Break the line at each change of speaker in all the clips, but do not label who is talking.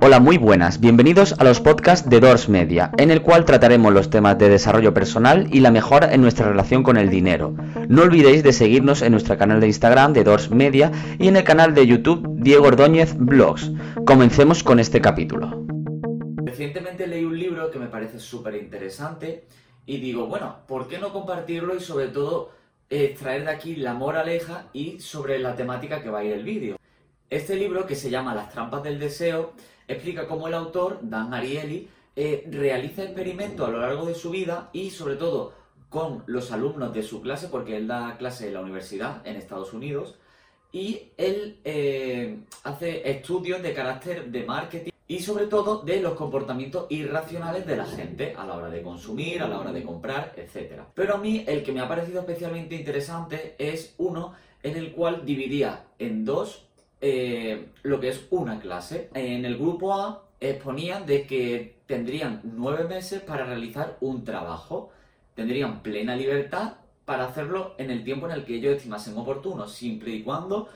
Hola, muy buenas. Bienvenidos a los podcasts de Doors Media, en el cual trataremos los temas de desarrollo personal y la mejora en nuestra relación con el dinero. No olvidéis de seguirnos en nuestro canal de Instagram de Doors Media y en el canal de YouTube Diego Ordóñez Blogs. Comencemos con este capítulo.
Recientemente leí un libro que me parece súper interesante y digo, bueno, ¿por qué no compartirlo y sobre todo extraer de aquí la moraleja y sobre la temática que va a ir el vídeo? Este libro, que se llama Las trampas del deseo, explica cómo el autor, Dan Ariely, eh, realiza experimentos a lo largo de su vida y sobre todo con los alumnos de su clase, porque él da clase en la universidad en Estados Unidos, y él eh, hace estudios de carácter de marketing y sobre todo de los comportamientos irracionales de la gente a la hora de consumir, a la hora de comprar, etc. Pero a mí el que me ha parecido especialmente interesante es uno en el cual dividía en dos eh, lo que es una clase. En el grupo A exponían de que tendrían nueve meses para realizar un trabajo. Tendrían plena libertad para hacerlo en el tiempo en el que ellos estimasen oportuno, siempre y cuando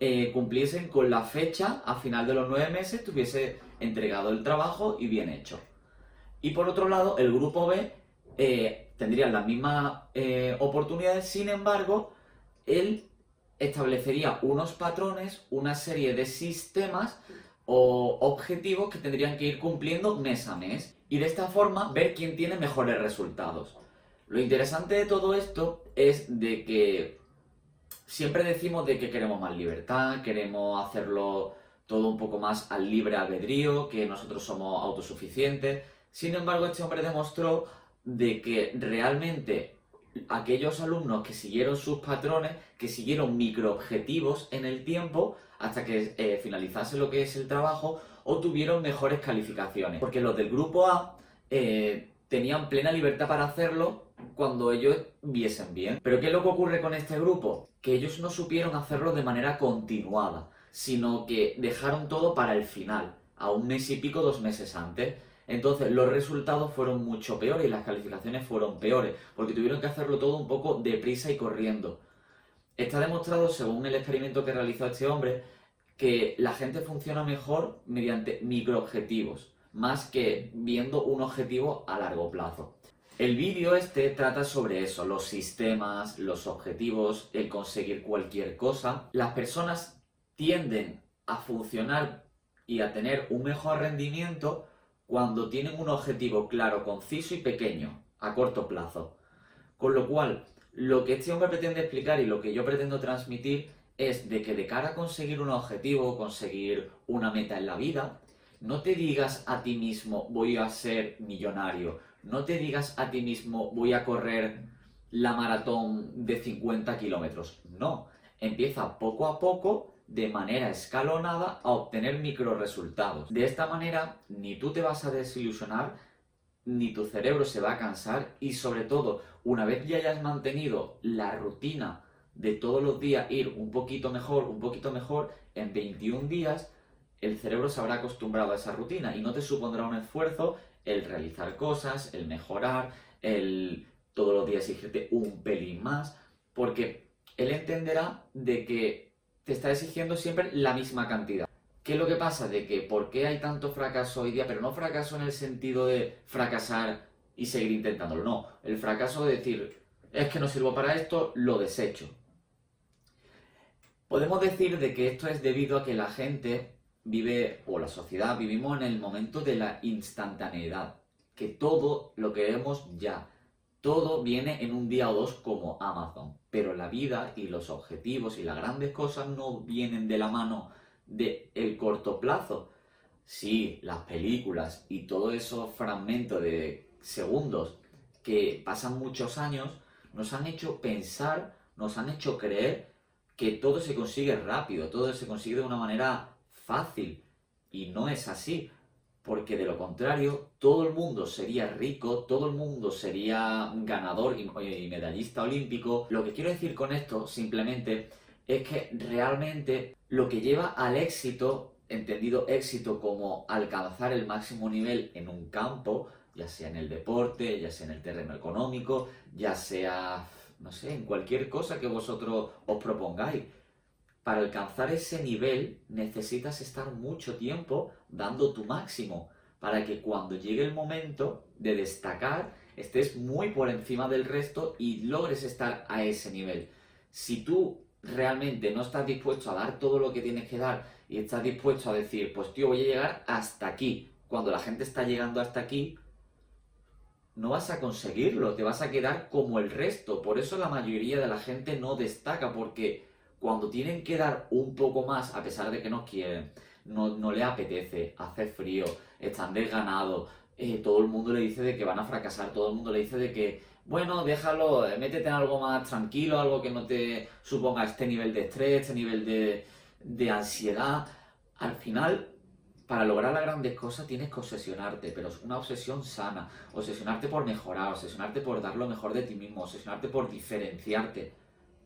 eh, cumpliesen con la fecha a final de los nueve meses, tuviese entregado el trabajo y bien hecho. Y por otro lado, el grupo B eh, tendría las mismas eh, oportunidades, sin embargo, él establecería unos patrones, una serie de sistemas o objetivos que tendrían que ir cumpliendo mes a mes y de esta forma ver quién tiene mejores resultados. Lo interesante de todo esto es de que siempre decimos de que queremos más libertad, queremos hacerlo todo un poco más al libre albedrío, que nosotros somos autosuficientes. Sin embargo, este hombre demostró de que realmente aquellos alumnos que siguieron sus patrones, que siguieron microobjetivos en el tiempo hasta que eh, finalizase lo que es el trabajo, obtuvieron mejores calificaciones. Porque los del grupo A eh, tenían plena libertad para hacerlo cuando ellos viesen bien. Pero ¿qué es lo que ocurre con este grupo? Que ellos no supieron hacerlo de manera continuada sino que dejaron todo para el final, a un mes y pico, dos meses antes. Entonces los resultados fueron mucho peores y las calificaciones fueron peores, porque tuvieron que hacerlo todo un poco deprisa y corriendo. Está demostrado, según el experimento que realizó este hombre, que la gente funciona mejor mediante microobjetivos, más que viendo un objetivo a largo plazo. El vídeo este trata sobre eso, los sistemas, los objetivos, el conseguir cualquier cosa. Las personas tienden a funcionar y a tener un mejor rendimiento cuando tienen un objetivo claro, conciso y pequeño, a corto plazo. Con lo cual, lo que este hombre pretende explicar y lo que yo pretendo transmitir es de que de cara a conseguir un objetivo, conseguir una meta en la vida, no te digas a ti mismo voy a ser millonario, no te digas a ti mismo voy a correr la maratón de 50 kilómetros, no, empieza poco a poco de manera escalonada a obtener micro resultados. De esta manera, ni tú te vas a desilusionar, ni tu cerebro se va a cansar y sobre todo, una vez ya hayas mantenido la rutina de todos los días ir un poquito mejor, un poquito mejor, en 21 días, el cerebro se habrá acostumbrado a esa rutina y no te supondrá un esfuerzo el realizar cosas, el mejorar, el todos los días exigirte un pelín más, porque él entenderá de que te está exigiendo siempre la misma cantidad. ¿Qué es lo que pasa? De que ¿por qué hay tanto fracaso hoy día? Pero no fracaso en el sentido de fracasar y seguir intentándolo. No, el fracaso de decir, es que no sirvo para esto, lo desecho. Podemos decir de que esto es debido a que la gente vive, o la sociedad, vivimos en el momento de la instantaneidad. Que todo lo queremos ya. Todo viene en un día o dos como Amazon, pero la vida y los objetivos y las grandes cosas no vienen de la mano del el corto plazo. Sí, las películas y todo esos fragmentos de segundos que pasan muchos años nos han hecho pensar, nos han hecho creer que todo se consigue rápido, todo se consigue de una manera fácil. Y no es así porque de lo contrario todo el mundo sería rico, todo el mundo sería ganador y, medallista olímpico. Lo que quiero decir con esto simplemente es que realmente lo que lleva al éxito, entendido éxito como alcanzar el máximo nivel en un campo, ya sea en el deporte, ya sea en el terreno económico, ya sea, no sé, en cualquier cosa que vosotros os propongáis, para alcanzar ese nivel necesitas estar mucho tiempo dando tu máximo para que cuando llegue el momento de destacar estés muy por encima del resto y logres estar a ese nivel. Si tú realmente no estás dispuesto a dar todo lo que tienes que dar y estás dispuesto a decir, pues tío, voy a llegar hasta aquí, cuando la gente está llegando hasta aquí, no vas a conseguirlo, te vas a quedar como el resto. Por eso la mayoría de la gente no destaca, porque cuando tienen que dar un poco más, a pesar de que no quieren, no, no le apetece, hace frío, están desganados, eh, todo el mundo le dice de que van a fracasar, todo el mundo le dice de que, bueno, déjalo, eh, métete en algo más tranquilo, algo que no te suponga este nivel de estrés, este nivel de, de ansiedad. Al final, para lograr las grandes cosas tienes que obsesionarte, pero es una obsesión sana. Obsesionarte por mejorar, obsesionarte por dar lo mejor de ti mismo, obsesionarte por diferenciarte.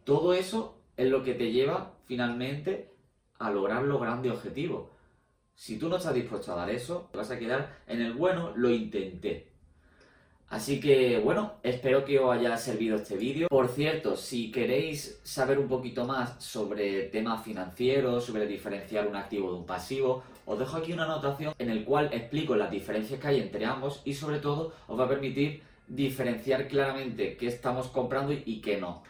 Todo eso es lo que te lleva finalmente a lograr los grandes objetivos. Si tú no estás dispuesto a dar eso, te vas a quedar en el bueno, lo intenté. Así que bueno, espero que os haya servido este vídeo. Por cierto, si queréis saber un poquito más sobre temas financieros, sobre diferenciar un activo de un pasivo, os dejo aquí una anotación en el cual explico las diferencias que hay entre ambos y sobre todo os va a permitir diferenciar claramente qué estamos comprando y qué no.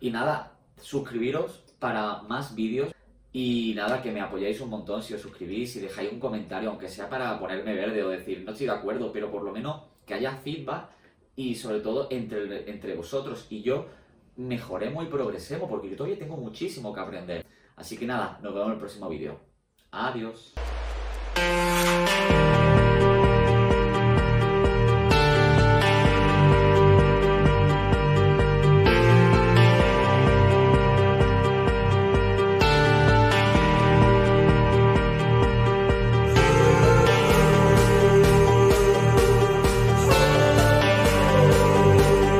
Y nada, suscribiros para más vídeos y nada, que me apoyáis un montón si os suscribís y dejáis un comentario, aunque sea para ponerme verde o decir no estoy de acuerdo, pero por lo menos que haya feedback y sobre todo entre, entre vosotros y yo mejoremos y progresemos, porque yo todavía tengo muchísimo que aprender. Así que nada, nos vemos en el próximo vídeo. Adiós.